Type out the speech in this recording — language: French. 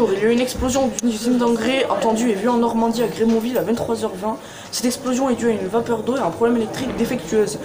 Il y a eu une explosion d'une usine d'engrais entendue et vue en Normandie à Grémauville à 23h20. Cette explosion est due à une vapeur d'eau et à un problème électrique défectueuse.